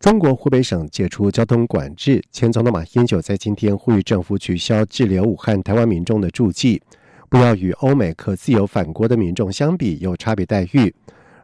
中国湖北省解除交通管制，前总统马英九在今天呼吁政府取消滞留武汉台湾民众的住记，不要与欧美可自由返国的民众相比有差别待遇。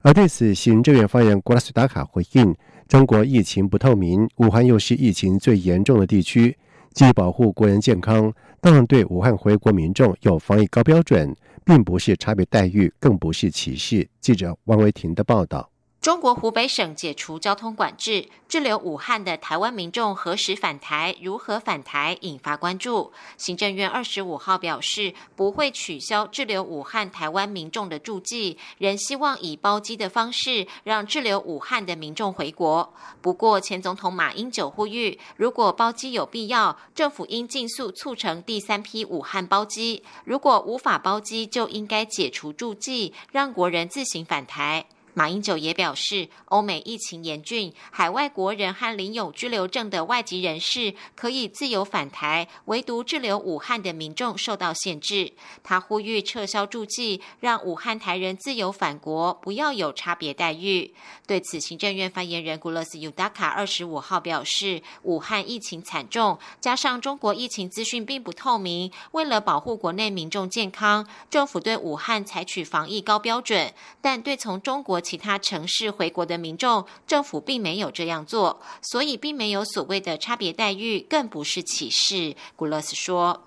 而对此，行政院发言人古拉斯达卡回应：“中国疫情不透明，武汉又是疫情最严重的地区，既保护国人健康，当然对武汉回国民众有防疫高标准。”并不是差别待遇，更不是歧视。记者王维婷的报道。中国湖北省解除交通管制，滞留武汉的台湾民众何时返台、如何返台引发关注。行政院二十五号表示，不会取消滞留武汉台湾民众的住记，仍希望以包机的方式让滞留武汉的民众回国。不过，前总统马英九呼吁，如果包机有必要，政府应尽速促成第三批武汉包机；如果无法包机，就应该解除住记，让国人自行返台。马英九也表示，欧美疫情严峻，海外国人和领有居留证的外籍人士可以自由返台，唯独滞留武汉的民众受到限制。他呼吁撤销驻记，让武汉台人自由返国，不要有差别待遇。对此，行政院发言人古勒斯尤达卡二十五号表示，武汉疫情惨重，加上中国疫情资讯并不透明，为了保护国内民众健康，政府对武汉采取防疫高标准，但对从中国。其他城市回国的民众，政府并没有这样做，所以并没有所谓的差别待遇，更不是歧视。古勒斯说：“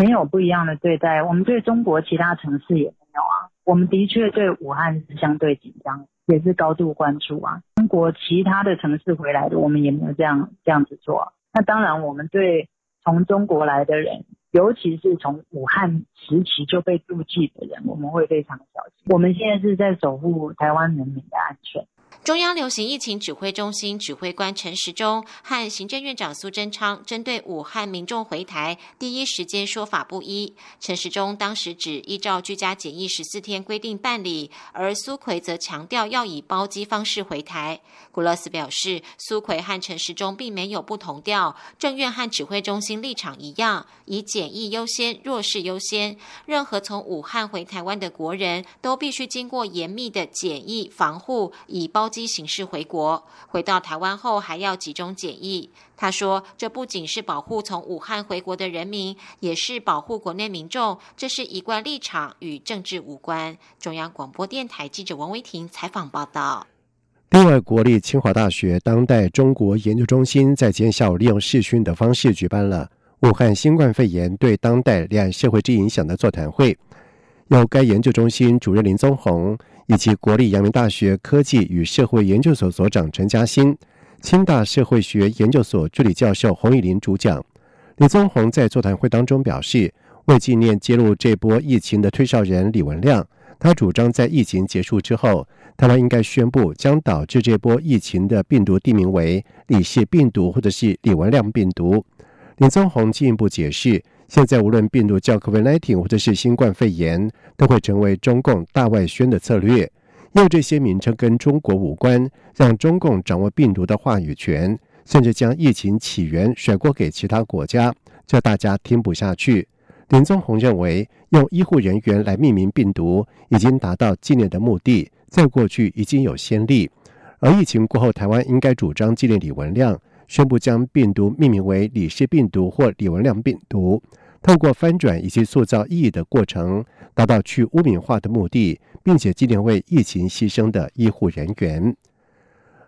没有不一样的对待，我们对中国其他城市也没有啊。我们的确对武汉是相对紧张，也是高度关注啊。中国其他的城市回来的，我们也没有这样这样子做。那当然，我们对从中国来的人。”尤其是从武汉时期就被妒忌的人，我们会非常小心。我们现在是在守护台湾人民的安全。中央流行疫情指挥中心指挥官陈时中和行政院长苏贞昌针对武汉民众回台第一时间说法不一。陈时中当时只依照居家检疫十四天规定办理，而苏奎则强调要以包机方式回台。古勒斯表示，苏奎和陈时中并没有不同调，政院和指挥中心立场一样，以检疫优先、弱势优先。任何从武汉回台湾的国人都必须经过严密的检疫防护，以包。机形式回国，回到台湾后还要集中检疫。他说：“这不仅是保护从武汉回国的人民，也是保护国内民众。这是一贯立场，与政治无关。”中央广播电台记者王维婷采访报道。另外，国立清华大学当代中国研究中心在今天下午利用视讯的方式举办了武汉新冠肺炎对当代两岸社会之影响的座谈会，由该研究中心主任林宗宏。以及国立阳明大学科技与社会研究所所长陈嘉欣，清大社会学研究所助理教授洪以林主讲。李宗宏在座谈会当中表示，为纪念揭露这波疫情的推销人李文亮，他主张在疫情结束之后，台湾应该宣布将导致这波疫情的病毒定名为李氏病毒或者是李文亮病毒。李宗宏进一步解释。现在无论病毒叫 COVID-19 或者是新冠肺炎，都会成为中共大外宣的策略，用这些名称跟中国无关，让中共掌握病毒的话语权，甚至将疫情起源甩锅给其他国家，叫大家听不下去。林宗宏认为，用医护人员来命名病毒已经达到纪念的目的，在过去已经有先例，而疫情过后，台湾应该主张纪念李文亮，宣布将病毒命名为李氏病毒或李文亮病毒。透过翻转以及塑造意义的过程，达到去污名化的目的，并且纪念为疫情牺牲的医护人员。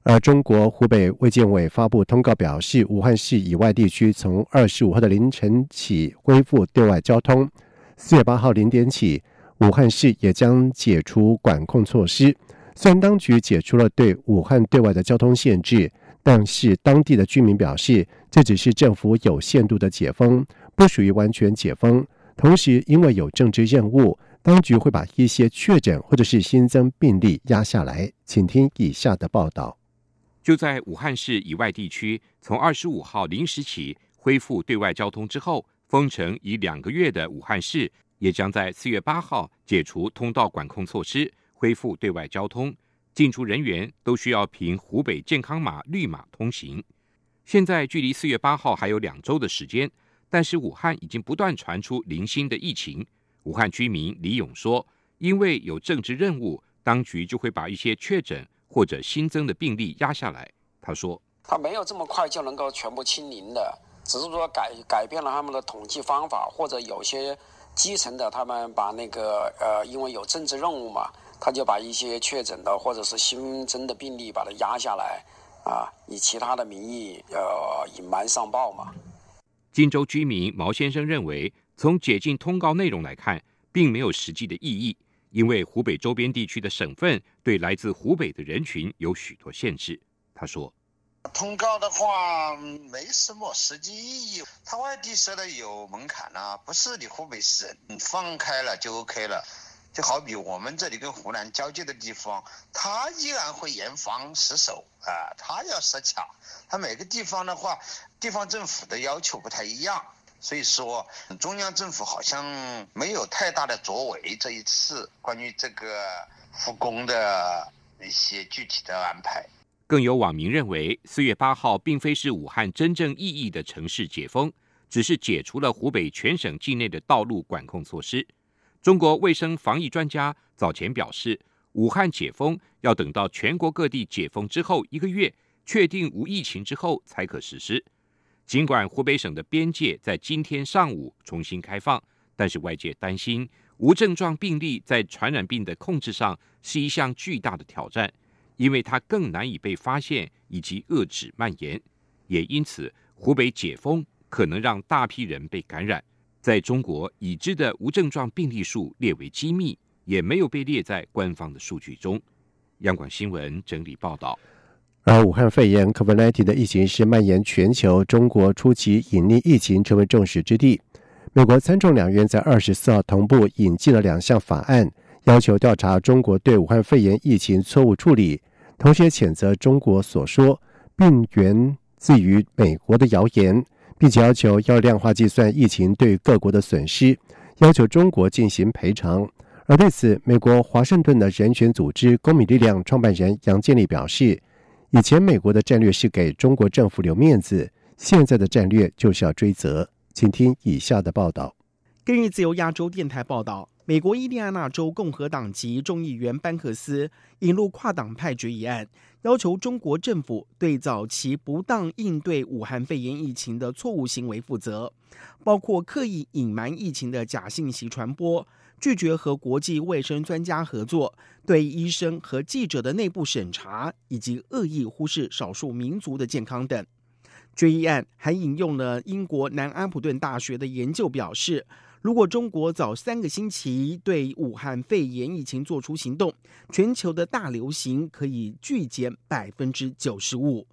而中国湖北卫健委发布通告表示，武汉市以外地区从二十五号的凌晨起恢复对外交通。四月八号零点起，武汉市也将解除管控措施。虽然当局解除了对武汉对外的交通限制，但是当地的居民表示，这只是政府有限度的解封。不属于完全解封，同时因为有政治任务，当局会把一些确诊或者是新增病例压下来。请听以下的报道。就在武汉市以外地区，从二十五号零时起恢复对外交通之后，封城已两个月的武汉市，也将在四月八号解除通道管控措施，恢复对外交通。进出人员都需要凭湖北健康码绿码通行。现在距离四月八号还有两周的时间，但是武汉已经不断传出零星的疫情。武汉居民李勇说：“因为有政治任务，当局就会把一些确诊。”或者新增的病例压下来，他说：“他没有这么快就能够全部清零的，只是说改改变了他们的统计方法，或者有些基层的他们把那个呃，因为有政治任务嘛，他就把一些确诊的或者是新增的病例把它压下来，啊，以其他的名义呃隐瞒上报嘛。”荆州居民毛先生认为，从解禁通告内容来看，并没有实际的意义。因为湖北周边地区的省份对来自湖北的人群有许多限制，他说：“通告的话没什么实际意义，他外地设的有门槛呐，不是你湖北省放开了就 OK 了。就好比我们这里跟湖南交界的地方，他依然会严防死守啊，他要设卡，他每个地方的话，地方政府的要求不太一样。”所以说，中央政府好像没有太大的作为。这一次关于这个复工的一些具体的安排，更有网民认为，四月八号并非是武汉真正意义的城市解封，只是解除了湖北全省境内的道路管控措施。中国卫生防疫专家早前表示，武汉解封要等到全国各地解封之后一个月，确定无疫情之后才可实施。尽管湖北省的边界在今天上午重新开放，但是外界担心无症状病例在传染病的控制上是一项巨大的挑战，因为它更难以被发现以及遏制蔓延。也因此，湖北解封可能让大批人被感染。在中国已知的无症状病例数列为机密，也没有被列在官方的数据中。央广新闻整理报道。而武汉肺炎 （COVID-19） 的疫情是蔓延全球，中国初期隐匿疫情成为众矢之的。美国参众两院在二十四号同步引进了两项法案，要求调查中国对武汉肺炎疫情错误处理，同时谴责中国所说病源自于美国的谣言，并且要求要量化计算疫情对各国的损失，要求中国进行赔偿。而对此，美国华盛顿的人权组织公民力量创办人杨建立表示。以前美国的战略是给中国政府留面子，现在的战略就是要追责。请听以下的报道。根据自由亚洲电台报道，美国伊利安纳州共和党籍众议员班克斯引入跨党派决议案，要求中国政府对早期不当应对武汉肺炎疫情的错误行为负责，包括刻意隐瞒疫情的假信息传播。拒绝和国际卫生专家合作，对医生和记者的内部审查，以及恶意忽视少数民族的健康等。决议案还引用了英国南安普顿大学的研究，表示，如果中国早三个星期对武汉肺炎疫情做出行动，全球的大流行可以拒减百分之九十五。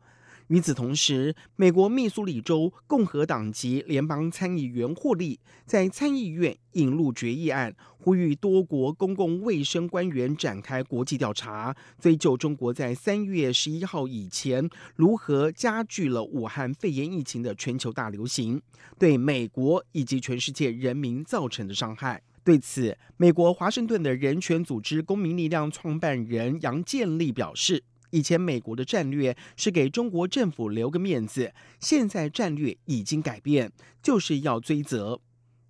与此同时，美国密苏里州共和党籍联邦参议员霍利在参议院引入决议案，呼吁多国公共卫生官员展开国际调查，追究中国在三月十一号以前如何加剧了武汉肺炎疫情的全球大流行，对美国以及全世界人民造成的伤害。对此，美国华盛顿的人权组织公民力量创办人杨建立表示。以前美国的战略是给中国政府留个面子，现在战略已经改变，就是要追责。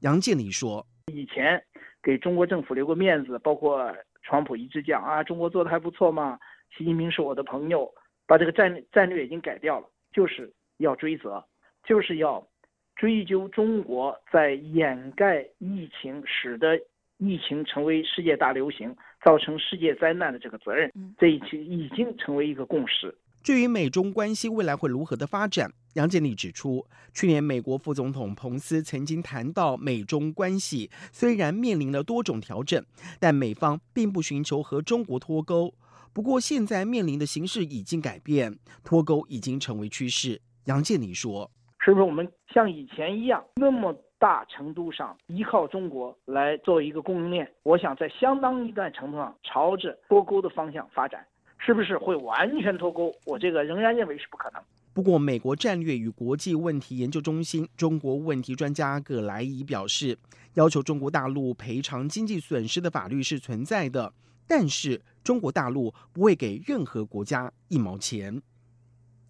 杨建礼说：“以前给中国政府留个面子，包括川普一直讲啊，中国做的还不错嘛，习近平是我的朋友，把这个战战略已经改掉了，就是要追责，就是要追究中国在掩盖疫情，使得。”疫情成为世界大流行，造成世界灾难的这个责任，这已经已经成为一个共识。至于美中关系未来会如何的发展，杨建立指出，去年美国副总统彭斯曾经谈到，美中关系虽然面临了多种调整，但美方并不寻求和中国脱钩。不过，现在面临的形势已经改变，脱钩已经成为趋势。杨建立说：“是不是我们像以前一样那么？”大程度上依靠中国来做一个供应链，我想在相当一段程度上朝着脱钩的方向发展。是不是会完全脱钩？我这个仍然认为是不可能。不过，美国战略与国际问题研究中心中国问题专家葛莱伊表示，要求中国大陆赔偿经济损失的法律是存在的，但是中国大陆不会给任何国家一毛钱。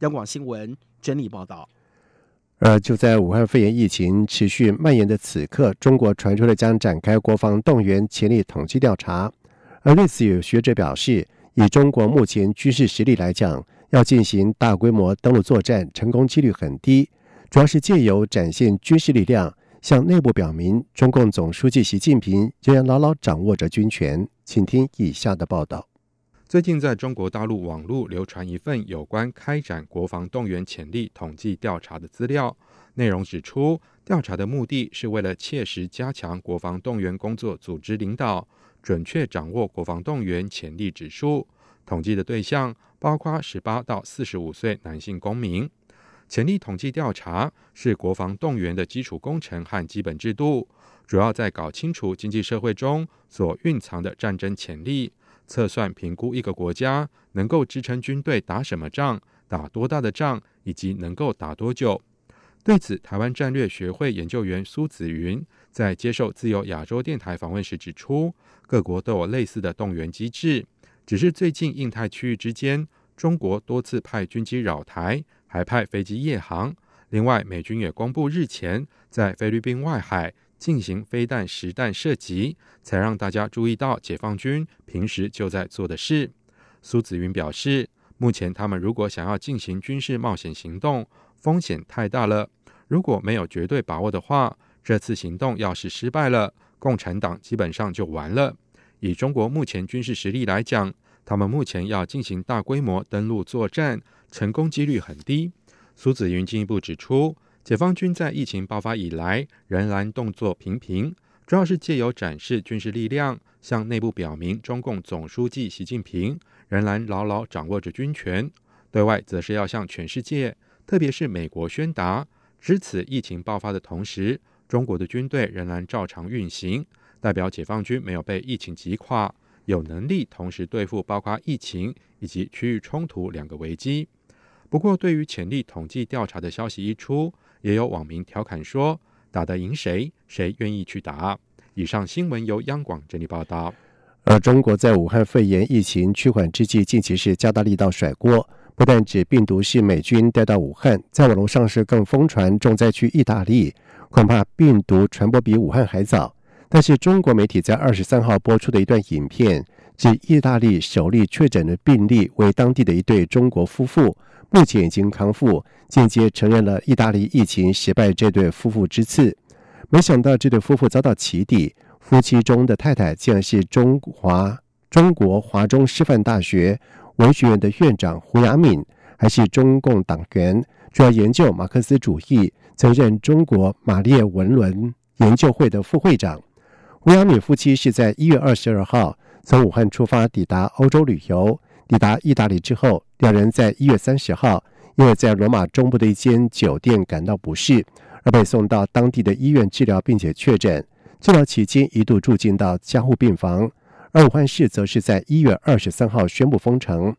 央广新闻整理报道。而就在武汉肺炎疫情持续蔓延的此刻，中国传出了将展开国防动员潜力统计调查。而对此，有学者表示，以中国目前军事实力来讲，要进行大规模登陆作战，成功几率很低。主要是借由展现军事力量，向内部表明，中共总书记习近平仍然牢牢掌握着军权。请听以下的报道。最近，在中国大陆网络流传一份有关开展国防动员潜力统计调查的资料，内容指出，调查的目的是为了切实加强国防动员工作组织领导，准确掌握国防动员潜力指数。统计的对象包括十八到四十五岁男性公民。潜力统计调查是国防动员的基础工程和基本制度，主要在搞清楚经济社会中所蕴藏的战争潜力。测算评估一个国家能够支撑军队打什么仗、打多大的仗，以及能够打多久。对此，台湾战略学会研究员苏子云在接受自由亚洲电台访问时指出，各国都有类似的动员机制，只是最近印太区域之间，中国多次派军机扰台，还派飞机夜航。另外，美军也公布日前在菲律宾外海。进行飞弹实弹射击，才让大家注意到解放军平时就在做的事。苏子云表示，目前他们如果想要进行军事冒险行动，风险太大了。如果没有绝对把握的话，这次行动要是失败了，共产党基本上就完了。以中国目前军事实力来讲，他们目前要进行大规模登陆作战，成功几率很低。苏子云进一步指出。解放军在疫情爆发以来仍然动作频频，主要是借由展示军事力量，向内部表明中共总书记习近平仍然牢牢掌握着军权；对外则是要向全世界，特别是美国宣达，值此疫情爆发的同时，中国的军队仍然照常运行，代表解放军没有被疫情击垮，有能力同时对付包括疫情以及区域冲突两个危机。不过，对于潜力统计调查的消息一出，也有网民调侃说：“打得赢谁，谁愿意去打。”以上新闻由央广整理报道。而中国在武汉肺炎疫情趋缓之际，近期是加大力道甩锅，不但指病毒是美军带到武汉，在网络上是更疯传重灾区意大利，恐怕病毒传播比武汉还早。但是中国媒体在二十三号播出的一段影片，指意大利首例确诊的病例为当地的一对中国夫妇。目前已经康复，间接承认了意大利疫情失败这对夫妇之次。没想到这对夫妇遭到起底，夫妻中的太太竟然是中华中国华中师范大学文学院的院长胡亚敏，还是中共党员，主要研究马克思主义，曾任中国马列文伦研究会的副会长。胡亚敏夫妻是在一月二十二号从武汉出发，抵达欧洲旅游。抵达意大利之后，两人在一月三十号，因为在罗马中部的一间酒店感到不适，而被送到当地的医院治疗，并且确诊。治疗期间一度住进到加护病房。而武汉市则是在一月二十三号宣布封城。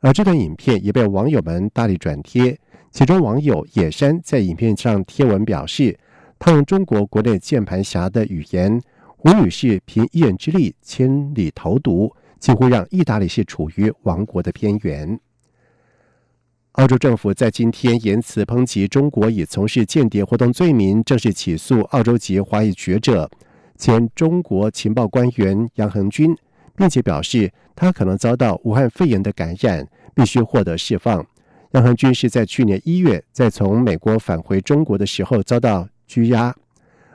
而这段影片也被网友们大力转贴，其中网友野山在影片上贴文表示，他用中国国内键盘侠的语言：“吴女士凭一人之力千里投毒。”几乎让意大利是处于亡国的边缘。澳洲政府在今天言辞抨击中国以从事间谍活动罪名正式起诉澳洲籍华裔学者、前中国情报官员杨恒军，并且表示他可能遭到武汉肺炎的感染，必须获得释放。杨恒军是在去年一月在从美国返回中国的时候遭到拘押。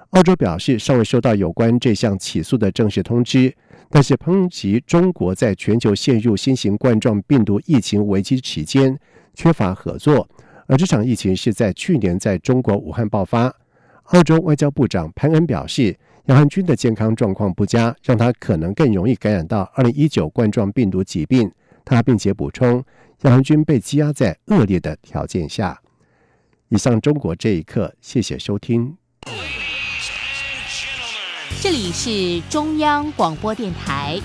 澳洲表示尚未收到有关这项起诉的正式通知。但是抨击中国在全球陷入新型冠状病毒疫情危机期间缺乏合作，而这场疫情是在去年在中国武汉爆发。澳洲外交部长潘恩表示，杨汉军的健康状况不佳，让他可能更容易感染到2019冠状病毒疾病。他并且补充，杨汉军被羁押在恶劣的条件下。以上中国这一刻，谢谢收听。这里是中央广播电台